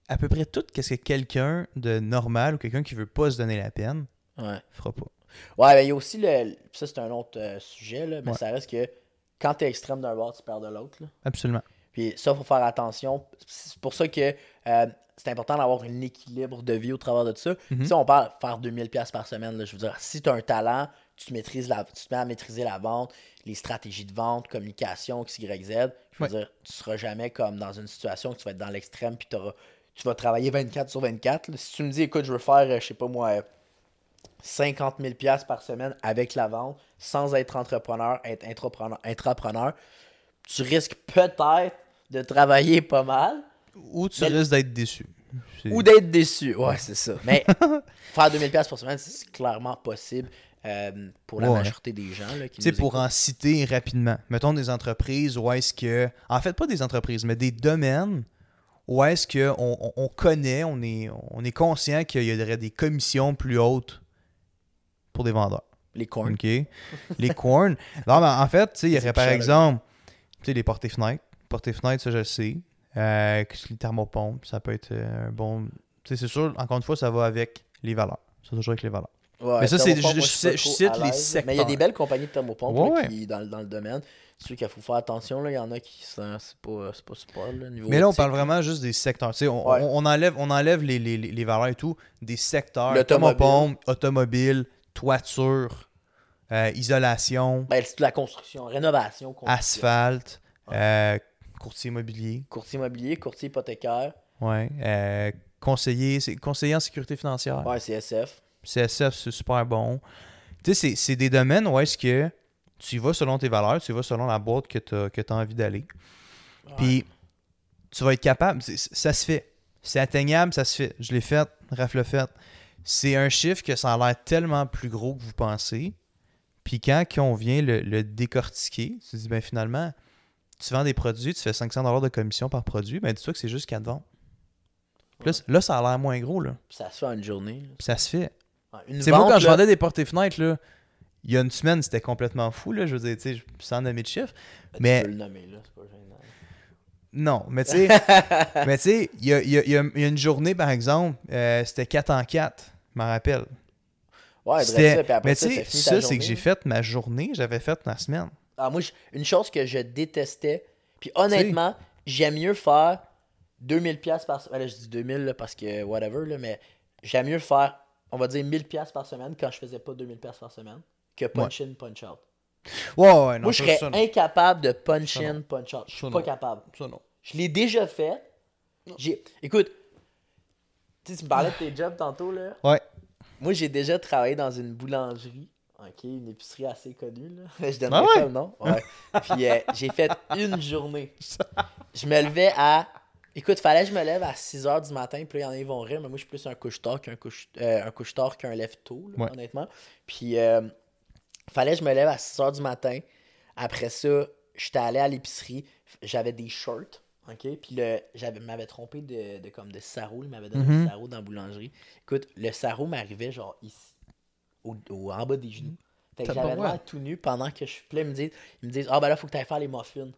à peu près tout ce que quelqu'un de normal ou quelqu'un qui veut pas se donner la peine Ouais. fera pas. Ouais, mais il y a aussi le. Ça, c'est un autre euh, sujet, là, mais Ouais. ça reste que quand t'es extrême d'un bord, tu perds de l'autre. Absolument. Puis ça, faut faire attention. C'est pour ça que euh, c'est important d'avoir un équilibre de vie au travers de ça. Mhm. Si on parle de faire 2000 pièces par semaine, là, je veux dire, si tu as un talent, tu, maîtrises la, tu te mets à maîtriser la vente, les stratégies de vente, communication, X, Y, Z, je veux Ouais. dire, tu seras jamais comme dans une situation où tu vas être dans l'extrême puis tu vas travailler 24 sur 24. là. Si tu me dis, écoute, je veux faire, euh, je sais pas moi, euh, 50 000 pièces par semaine avec la vente, sans être entrepreneur, être intrapreneur, intrapreneur, tu risques peut-être de travailler pas mal Ou tu Mais- risques d'être déçu. Ou d'être déçu. Ouais, c'est ça. Mais faire 2000 pièces par semaine, c'est clairement possible. euh, pour la Ouais. majorité des gens. Là, qui sais, pour écoutent. en citer rapidement, mettons des entreprises où est-ce que. En fait, pas des entreprises, mais des domaines où est-ce qu'on on, on connaît, on est, on est conscient qu'il y aurait des commissions plus hautes pour des vendeurs. Les corns. OK? Les corns. Non, mais en fait, tu sais, il y aurait par exemple, tu sais, les portées-fenêtres. Portées-fenêtres, ça, je le sais. Euh, les thermopompes, ça peut être euh, un bon. Tu sais, c'est sûr, encore une fois, ça va avec les valeurs. Ça va toujours avec les valeurs. Ouais, Mais ça, c'est- je- cite les secteurs. Mais il y a des belles compagnies de thermopompes Ouais, qui, dans, dans le domaine. C'est sûr qu'il faut faire attention. Là. Il y en a qui sont. C'est pas, c'est pas super. Là, niveau Mais là, on parle vraiment juste des secteurs. Tu sais, on, Ouais. on- on enlève, on enlève les, les- les valeurs et tout. Des secteurs. L'automobile. Thermopompe, automobile, toiture, euh, isolation, Ben, c'est de la construction, rénovation, construction. asphalte, euh, courtier immobilier. Courtier immobilier, courtier hypothécaire. Ouais. euh, conseiller, conseiller en sécurité financière. Ouais, CSF. CSF, c'est super bon. Tu sais, c'est- des domaines où est-ce que tu y vas selon tes valeurs, tu y vas selon la boîte que tu as, envie d'aller. Puis tu vas être capable, ça se fait. C'est atteignable, ça se fait. Je l'ai fait, Raph l'a fait. C'est un chiffre que ça a l'air tellement plus gros que vous pensez. Puis quand on vient le, le décortiquer, tu te dis, ben finalement, tu vends des produits, tu fais 500$ de commission par produit, ben dis-toi que c'est juste 4 ventes. Là, là, ça a l'air moins gros, là. Puis ça se fait en une journée. là. Puis ça se fait. Ouais, C'est moi, quand je vendais des portes et fenêtres, là, il y a une semaine, c'était complètement fou, là. Je veux dire, tu sais, sans nommer de chiffre. ben, mais- Tu peux le nommer, là. C'est pas gênant. Non, mais tu sais, mais tu sais, il y a, y a- y a une journée, par exemple, euh, c'était 4 en 4, je m'en rappelle. Ouais, C'était- ça, mais tu sais, ça, c'est que j'ai fait ma journée, j'avais fait ma semaine. Ah, moi, une chose que je détestais, puis honnêtement, j'aime mieux faire 2000 pièces par semaine. Je dis 2000 là, parce que whatever, là, mais j'aime mieux faire, on va dire 1000 pièces par semaine quand je faisais pas 2000 pièces par semaine que punch in, punch out. Ouais, ouais, non. moi, je serais ça, incapable de punch Ça, in, punch out. Je suis Ça, pas non. capable. Ça, non. Je l'ai déjà fait. J'ai... Écoute, tu me parlais de tes jobs tantôt, là. Ouais. Moi, j'ai déjà travaillé dans une boulangerie. OK, une épicerie assez connue, là. Je donnerai Ah ouais? pas le nom. Ouais. Puis euh, j'ai fait une journée. Je me levais à... Écoute, fallait que je me lève à 6h du matin, puis là, il y en a qui vont rire, mais moi, je suis plus un couche-tard qu'un couche, euh, un couche-tard qu'un lève-tôt, Ouais. honnêtement. Puis, euh, fallait que je me lève à 6h du matin. Après ça, j'étais allé à l'épicerie, j'avais des shirts, OK? Puis le, j'avais, m'avait trompé de, de, comme de sarrau, il m'avait donné Mhm. un sarrau dans la boulangerie. Écoute, le sarrau m'arrivait genre ici, au, au- en bas des genoux. Fait que j'avais l'air tout nu pendant que je suis. Là, ils me disent, ils me disent Ah ben là, faut que tu ailles faire les muffins.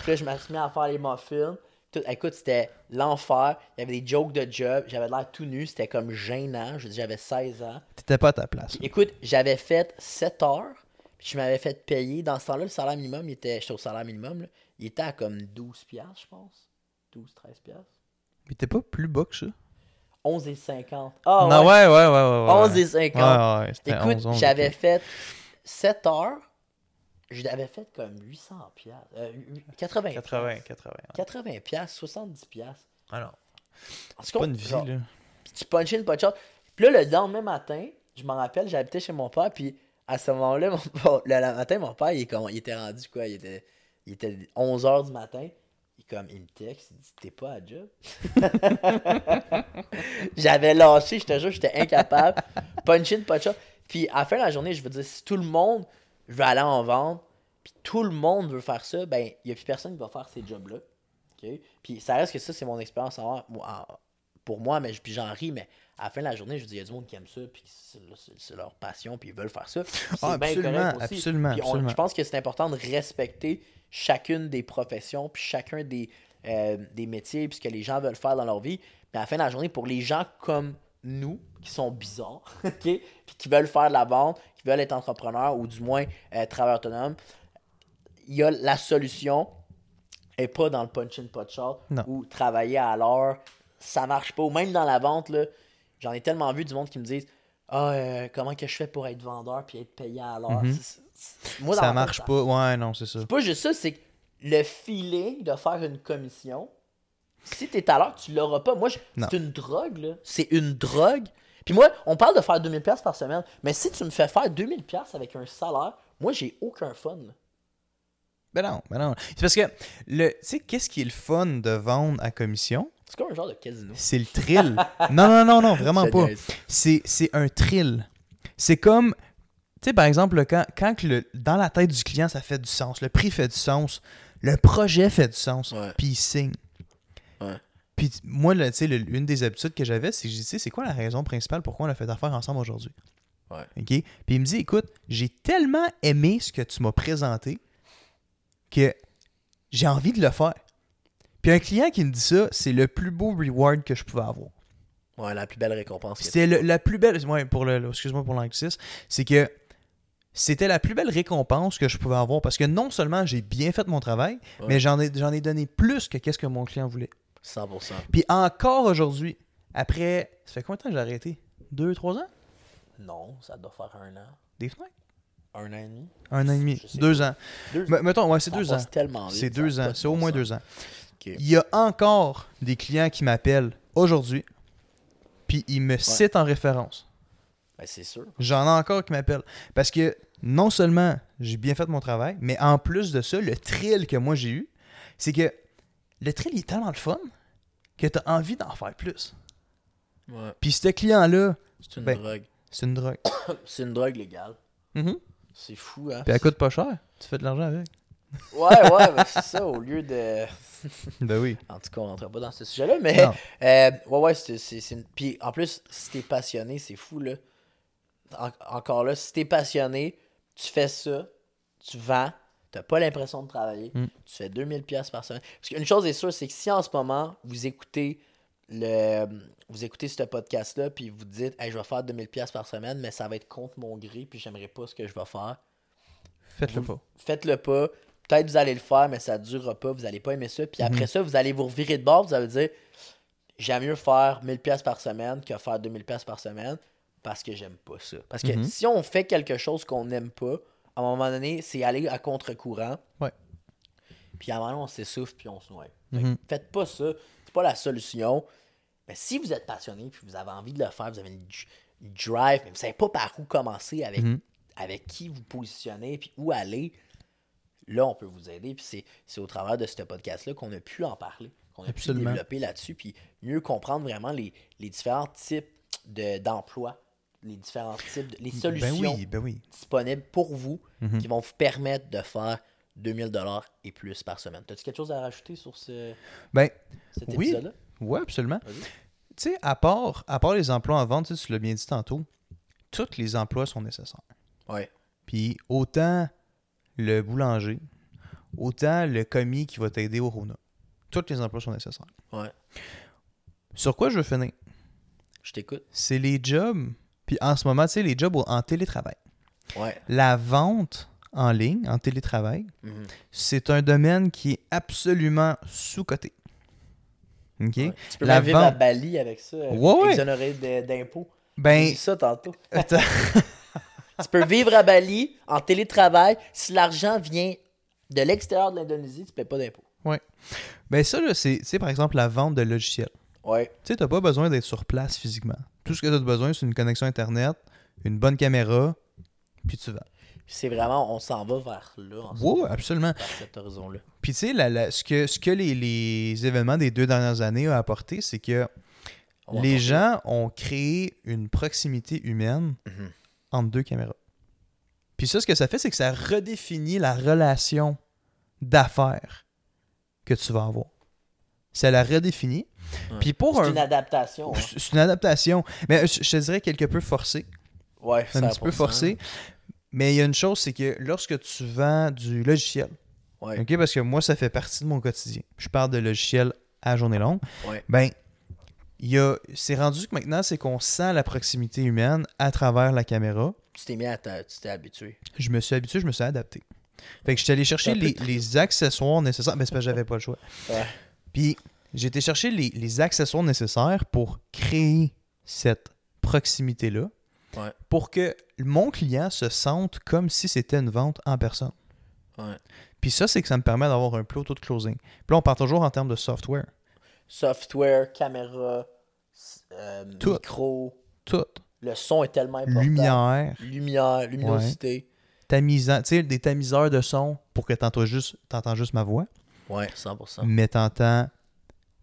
Puis là, je me suis mis à faire les muffins. Tout, écoute, c'était l'enfer. Il y avait des jokes de job. J'avais l'air tout nu. C'était comme gênant. J'avais 16 ans. T'étais pas à ta place. Puis, écoute, j'avais fait 7 heures. Puis je m'avais fait payer. Dans ce temps-là, le salaire minimum, il était. J'étais au salaire minimum. là, il était à comme 12 piastres, je pense. 12, 13 piastres. Mais t'es pas plus bas que ça. 11 et 50. Ah non, ouais. ouais, ouais, ouais, ouais. ouais. 11 et 50. Ouais, ouais, c'était Écoute, 11, 11, j'avais fait 7 heures. J'avais fait comme 800 piastres. Euh, 80 80, 80. 80 piastres, 70 piastres. Ah. En tout C'est pas une vie, genre, là. puis tu punch in, punch out. Puis là, le lendemain matin, je m'en rappelle, j'habitais chez mon père, puis à ce moment-là, mon le, matin, mon père, il, est comme- il était rendu quoi? Il était, il était 11h du matin. Il, comme, il me texte, il dit T'es pas à job? J'avais lâché, je te jure, j'étais incapable. Punch in, punch out. Puis à la fin de la journée, je veux dire, si tout le monde veut aller en vente, puis tout le monde veut faire ça, ben, il n'y a plus personne qui va faire ces jobs-là. Puis ça reste que ça, c'est mon expérience en- en- pour moi, mais puis j'en ris, mais à la fin de la journée, je dis, il y a du monde qui aime ça, puis c'est leur passion, puis ils veulent faire ça. Ah, absolument, correct aussi. absolument, Puis on- absolument. je pense que c'est important de respecter chacune des professions, puis chacun des, euh, des métiers, puis ce que les gens veulent faire dans leur vie. Mais à la fin de la journée, pour les gens comme nous, qui sont bizarres, OK? puis qui veulent faire de la vente, qui veulent être entrepreneurs, ou du moins euh, travailleurs autonomes, il y a la solution et pas dans le punch in punch out Non. ou travailler à l'heure ça marche pas ou même dans la vente là j'en ai tellement vu du monde qui me disent ah euh, comment que je fais pour être vendeur puis être payé à l'heure? Mhm. C'est- moi, dans Ça ma marche tête, pas. Ouais, non, c'est ça. c'est pas juste ça c'est que le feeling de faire une commission si t'es à l'heure tu l'auras pas moi je- c'est une drogue là c'est une drogue puis moi on parle de faire 2000 pièces par semaine mais si tu me fais faire 2000 pièces avec un salaire moi j'ai aucun fun là. Ben non, ben non. C'est parce que, le, tu sais, qu'est-ce qui est le fun de vendre à commission? c'est comme un genre de casino C'est le thrill. non, non, non, non, vraiment pas. c'est un thrill. C'est comme Tu sais, par exemple, quand, quand que le, dans la tête du client, ça fait du sens, le prix fait du sens, le projet fait du sens, puis il signe. Ouais. Puis moi, là, tu sais, une des habitudes que j'avais, c'est que tu sais, c'est quoi la raison principale pourquoi on a fait affaire ensemble aujourd'hui? Ouais. OK? Puis il me dit, écoute, j'ai tellement aimé ce que tu m'as présenté que j'ai envie de le faire. Puis un client qui me dit ça, c'est le plus beau reward que je pouvais avoir. Ouais, la plus belle récompense. C'était le- la plus belle. Ouais, pour le, le- excuse-moi pour l'anglicisme. C'est que c'était la plus belle récompense que je pouvais avoir parce que non seulement j'ai bien fait mon travail, Ouais. mais j'en ai, j'en ai donné plus que qu'est-ce que mon client voulait. 100%. Puis encore aujourd'hui, après. Ça fait combien de temps que j'ai arrêté? Deux, trois ans? Non, ça doit faire un an. Des fenêtres? Un an et demi? Un an et demi. Deux ans. Deux Me- mettons, ouais, c'est deux ans. passe tellement C'est deux ans. C'est au moins deux ans. Il y a encore des clients qui m'appellent aujourd'hui, puis ils me citent en référence. Ben, c'est sûr. J'en ai encore qui m'appellent. Parce que non seulement j'ai bien fait mon travail, mais en plus de ça, le thrill que moi j'ai eu, c'est que le thrill il est tellement le fun que tu as envie d'en faire plus. Ouais. Puis ce client-là, C'est une Ben, drogue. c'est une drogue. C'est une drogue légale. Mhm. C'est fou, hein? Puis elle coûte pas cher. Tu fais de l'argent avec. Ouais, ouais, ben, c'est ça, au lieu de. Ben oui. En tout cas, on rentre pas dans ce sujet-là, mais. Euh, ouais, ouais, c'est. c'est- c'est une- Puis en plus, si t'es passionné, c'est fou, là. En- encore là, si t'es passionné, tu fais ça, tu vends, t'as pas l'impression de travailler, Mm. tu fais 2000$ piastres par semaine. Parce qu'une chose est sûre, c'est que si en ce moment, vous écoutez le vous écoutez ce podcast-là, puis vous dites, hey, je vais faire 2000$ piastres par semaine, mais ça va être contre mon gré, puis j'aimerais pas ce que je vais faire Faites-le pas. faites-le pas. Peut-être vous allez le faire, mais ça durera pas. Vous allez pas aimer ça. Puis après ça, vous allez vous revirer de bord. Vous allez dire J'aime mieux faire 1000$ piastres par semaine que faire 2000$ piastres par semaine parce que j'aime pas ça. Parce que Mhm. si on fait quelque chose qu'on n'aime pas, à un moment donné, c'est aller à contre-courant. Ouais. Puis à un moment donné, on s'essouffle puis on se noie. Que Mhm. Faites pas ça. C'est pas la solution. Mais si vous êtes passionné puis vous avez envie de le faire, vous avez une, drive, mais vous savez pas par où commencer, avec, Mhm. avec qui vous positionner puis où aller, là, on peut vous aider. Puis c'est, au travers de ce podcast-là qu'on a pu en parler, qu'on a Absolument. pu développer là-dessus, puis mieux comprendre vraiment les, les différents types de, d'emplois, les différents types, de- les solutions Ben oui, ben oui. disponibles pour vous Mhm. qui vont vous permettre de faire 2000 dollars et plus par semaine. T'as-tu quelque chose à rajouter sur ce, Ben, cet Oui. épisode-là? ouais, absolument. Tu sais, à part, à part les emplois en vente, tu l'as bien dit tantôt, tous les emplois sont nécessaires. Ouais. Puis autant le boulanger, autant le commis qui va t'aider au Rona. Tous les emplois sont nécessaires. Ouais. Sur quoi je veux finir? Je t'écoute. C'est les jobs, puis en ce moment, tu sais, les jobs en télétravail. Ouais. La vente en ligne, en télétravail, Mhm. c'est un domaine qui est absolument sous-coté. OK? Ouais. Tu peux La même vivre à Bali avec ça, euh, Ouais, exonéré d'impôts. Ben, dit ça tantôt. Tu peux vivre à Bali en télétravail. Si l'argent vient de l'extérieur de l'Indonésie, tu payes pas d'impôts. ben ça, c'est par exemple la vente de logiciels. Ouais. Tu sais, t'as pas besoin d'être sur place physiquement. Tout ce que t'as besoin, c'est une connexion Internet, une bonne caméra, puis tu vas. C'est vraiment, on s'en va vers là, en absolument. vers cet horizon-là. Puis tu sais, la- la- ce que, ce que les, les événements des deux dernières années ont apporté, c'est que On les gens ont créé une proximité humaine Mhm. entre deux caméras. Puis ça, ce que ça fait, c'est que ça redéfinit la relation d'affaires que tu vas avoir. Ça la redéfinit. Ouais. Puis pour C'est un... une adaptation. hein. C'est une adaptation. Mais je, te dirais quelque peu forcée. Ouais, un petit peu 100%. forcé. Mais il y a une chose, c'est que lorsque tu vends du logiciel, Ouais. ok, parce que moi, ça fait partie de mon quotidien. Je parle de logiciel à journée longue. Ouais. Ben, il y a, c'est rendu que maintenant, c'est qu'on sent la proximité humaine à travers la caméra. Tu t'es mis à ta- tu t'es habitué. Je me suis habitué, je me suis adapté. Fait que je suis allé chercher C'est les, accessoires nécessaires. Mais c'est parce que j'avais pas le choix. Ouais. Puis j'ai été chercher les, les accessoires nécessaires pour créer cette proximité-là. Ouais. Pour que mon client se sente comme si c'était une vente en personne. Ouais. Puis ça, c'est que ça me permet d'avoir un plus haut taux de closing. Puis là, on part toujours en termes de software. Software, caméra, euh, Tout. micro. Tout. Le son est tellement important. Lumière, Lumière, luminosité. tamisant, tu sais, des tamiseurs de son pour que t'entends juste, t'entends juste ma voix, Ouais, 100%. mais t'entends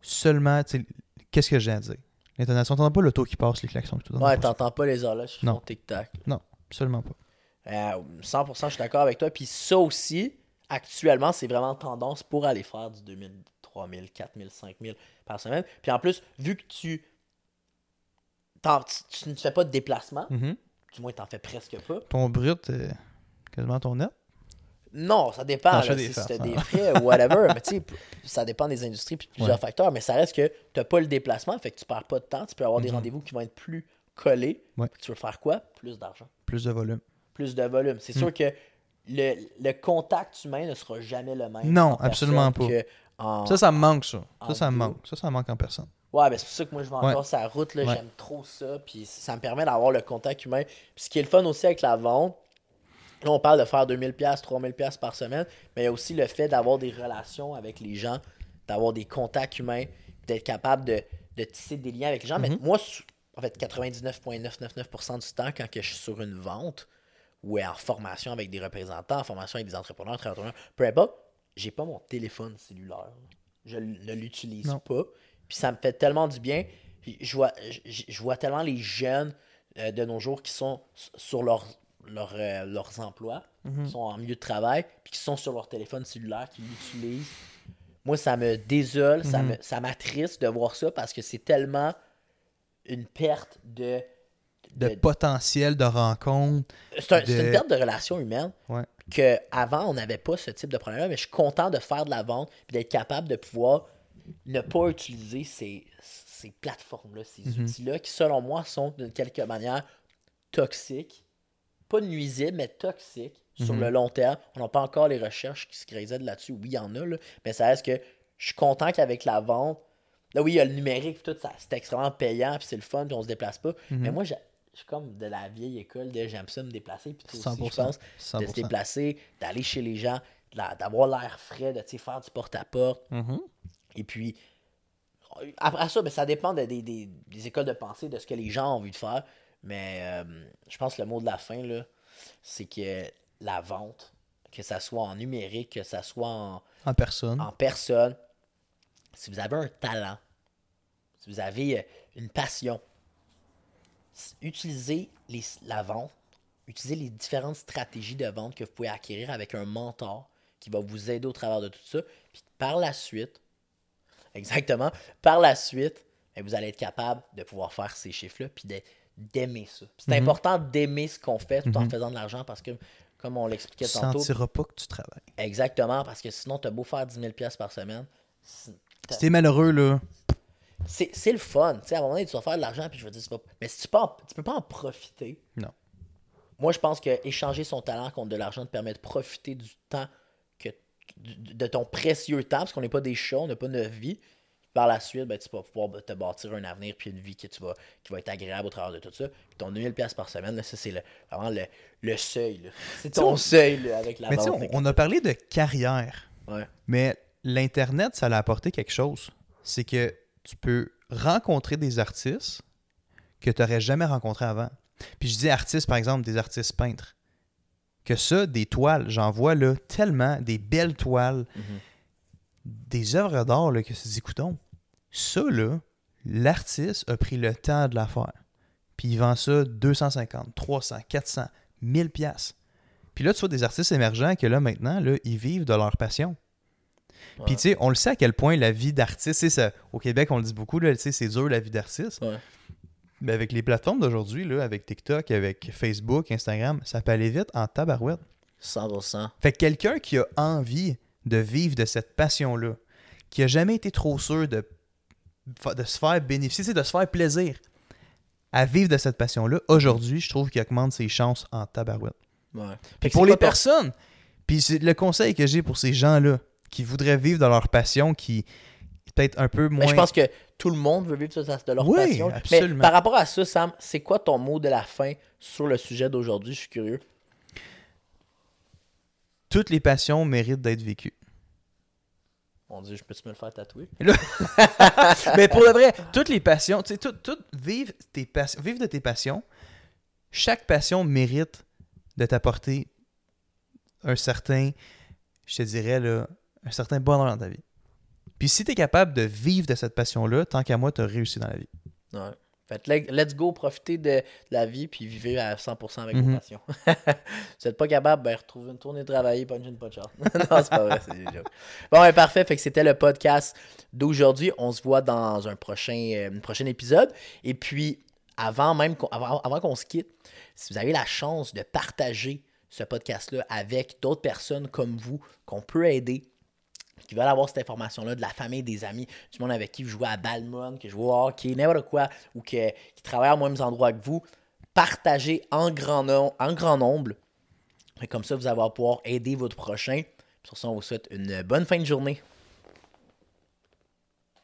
seulement, tu sais, qu'est-ce que j'ai à dire? L'intonation, t'entends pas l'auto qui passe, les klaxons et tout. Ouais, t'entends pas les horloges qui Non. font tic-tac. Absolument pas. Euh, 100%, je suis d'accord avec toi. Puis ça aussi, actuellement, c'est vraiment tendance pour aller faire du 2000, 3000, 4000, 5000 par semaine. Puis en plus, vu que tu, t'en- tu, tu ne fais pas de déplacement, Mhm. du moins, tu n'en fais presque pas. Ton brut, euh, quasiment ton net. Non, ça dépend. Là, des si hein. des frais ou whatever. mais tu sais, ça dépend des industries de plusieurs Ouais. facteurs. Mais ça reste que tu n'as pas le déplacement, fait que tu perds pas de temps. Tu peux avoir des Mhm. rendez-vous qui vont être plus collés. Ouais. Tu veux faire quoi? Plus d'argent, Plus de volume. plus de volume. C'est Mm. sûr que le, le contact humain ne sera jamais le même. Non, absolument pas. en- Ça, ça me manque, ça. Ça, ça me manque. Ça, ça me manque en personne. Ouais, ben c'est pour ça que moi je vais Ouais. encore sur la route. J'aime trop ça. Puis ça me permet d'avoir le contact humain. Puis ce qui est le fun aussi avec la vente, là on parle de faire 2000$, 3000$ par semaine, mais il y a aussi le fait d'avoir des relations avec les gens, d'avoir des contacts humains, d'être capable de, de tisser des liens avec les gens. Mais Mhm. moi, en fait, 99,999% du temps, quand je suis sur une vente ou en formation avec des représentants, en formation avec des entrepreneurs, très entrepreneurs, peu importe, j'ai pas mon téléphone cellulaire. Je ne l'utilise pas. Puis ça me fait tellement du bien. Puis je vois, je, je vois tellement les jeunes euh, de nos jours qui sont sur leur, leur, euh, leurs emplois, Mhm. qui sont en milieu de travail, puis qui sont sur leur téléphone cellulaire, qui l'utilisent. Moi, ça me désole, ça Mhm. ça m'attriste de voir ça parce que c'est tellement une perte de. De de- potentiel de rencontre. c'est un- c'est de- une perte de relation humaine Ouais. que avant on n'avait pas ce type de problème mais je suis content de faire de la vente et d'être capable de pouvoir ne pas utiliser ces, ces plateformes-là, ces Mhm. outils-là qui, selon moi, sont d'une quelque manière toxiques. Pas nuisibles, mais toxiques sur Mhm. le long terme. On n'a pas encore les recherches qui se créaient là-dessus. Oui, il y en a, là, mais ça reste que je suis content qu'avec la vente, là oui, il y a le numérique, tout ça, c'est extrêmement payant, puis c'est le fun, puis on se déplace pas. Mhm. Mais moi, je suis comme de la vieille école de j'aime ça me déplacer, puis 100%. je pense, de se 100%. déplacer, d'aller chez les gens, d'avoir l'air frais, de faire du porte-à-porte. Mhm. Et puis, après ça, ben, ça dépend de- des, des- des écoles de pensée, de ce que les gens ont envie de faire. Mais euh, je pense que le mot de la fin, là, c'est que la vente, que ça soit en numérique, que ça soit en, En personne. en personne, si vous avez un talent, si vous avez euh, une passion, utilisez les- la vente, utilisez les différentes stratégies de vente que vous pouvez acquérir avec un mentor qui va vous aider au travers de tout ça. Puis par la suite, exactement, par la suite, ben, vous allez être capable de pouvoir faire ces chiffres-là puis d'aimer ça. C'est Mhm. important d'aimer ce qu'on fait tout en Mhm. faisant de l'argent parce que, comme on l'expliquait Tu tantôt, sentiras pas que tu travailles. Exactement, parce que sinon, t'as beau faire 10 000 pièces par semaine. Si t'es malheureux, là, C'est le fun. Tu sais, à un moment donné, tu vas faire de l'argent, puis je veux dire, c'est pas- mais si tu peux, en- tu peux pas en profiter. Non. Moi, je pense que échanger son talent contre de l'argent te permet de profiter du temps, que, de ton précieux temps, parce qu'on n'est pas des chats, on n'a pas notre vie. Par la suite, ben, tu vas pouvoir te bâtir un avenir puis une vie que tu vas, qui va être agréable au travers de tout ça. Puis ton 2000 pièces par semaine, là, ça, c'est le- vraiment le, le seuil. C'est ton on- seuil là, avec la Mais tu sais, on, on a parlé de carrière, Ouais. mais l'Internet, ça l'a apporté quelque chose. C'est que tu peux rencontrer des artistes que tu n'aurais jamais rencontrés avant. Puis je dis artistes, par exemple, des artistes peintres. Que ça, des toiles, j'en vois là tellement, des belles toiles, Mhm. Des œuvres d'art que tu dis, écoutons, ça là, l'artiste a pris le temps de la faire. Puis il vend ça 250, 300, 400, 1000 pièces. Puis là, tu vois des artistes émergents que là, maintenant, là, ils vivent de leur passion. Ouais. Puis tu sais, on le sait à quel point la vie d'artiste, ça- au Québec, on le dit beaucoup, là, c'est dur la vie d'artiste. Ouais. Mais avec les plateformes d'aujourd'hui, là, avec TikTok, avec Facebook, Instagram, ça peut aller vite en tabarouette. 100%. Fait que quelqu'un qui a envie de vivre de cette passion-là, qui a jamais été trop sûr de, de se faire bénéficier, de se faire plaisir à vivre de cette passion-là, aujourd'hui, je trouve qu'il augmente ses chances en tabarouette. Ouais. Puis pour les personnes, puis le conseil que j'ai pour ces gens-là qui voudraient vivre de leur passion, qui peut-être un peu moins. Mais je pense que tout le monde veut vivre de de leur Oui, passion. absolument. Mais par rapport à ça, Sam, c'est quoi ton mot de la fin sur le sujet d'aujourd'hui? Je suis curieux. Toutes les passions méritent d'être vécues. Mon Dieu, je peux-tu me le faire tatouer? Mais pour le vrai, toutes les passions, tu sais, tout, tout- vivre, tes passions, vivre de tes passions, chaque passion mérite de t'apporter un certain, je te dirais, là, un certain bonheur dans ta vie. Puis si tu es capable de vivre de cette passion-là, tant qu'à moi, tu as réussi dans la vie. Ouais. Faites le- let's go, profitez de la vie, puis vivez à 100% avec Mhm. vos passions. vous n'êtes pas capable, ben retrouvez une tournée de travailler, punch une chance. non, c'est pas vrai, c'est des jokes. Bon, ben, parfait. Fait que c'était le podcast d'aujourd'hui. On se voit dans un prochain, euh, prochain épisode. Et puis, avant même qu'on, avant, avant qu'on se quitte, si vous avez la chance de partager ce podcast-là avec d'autres personnes comme vous qu'on peut aider, qui veulent avoir cette information-là de la famille, des amis, du monde avec qui vous jouez à Balmon, que je joue au hockey, n'importe quoi, ou que, qui travaillent au même endroit que vous, partagez en grand, en grand nombre. Et comme ça, vous allez pouvoir aider votre prochain. Sur ça, on vous souhaite une bonne fin de journée.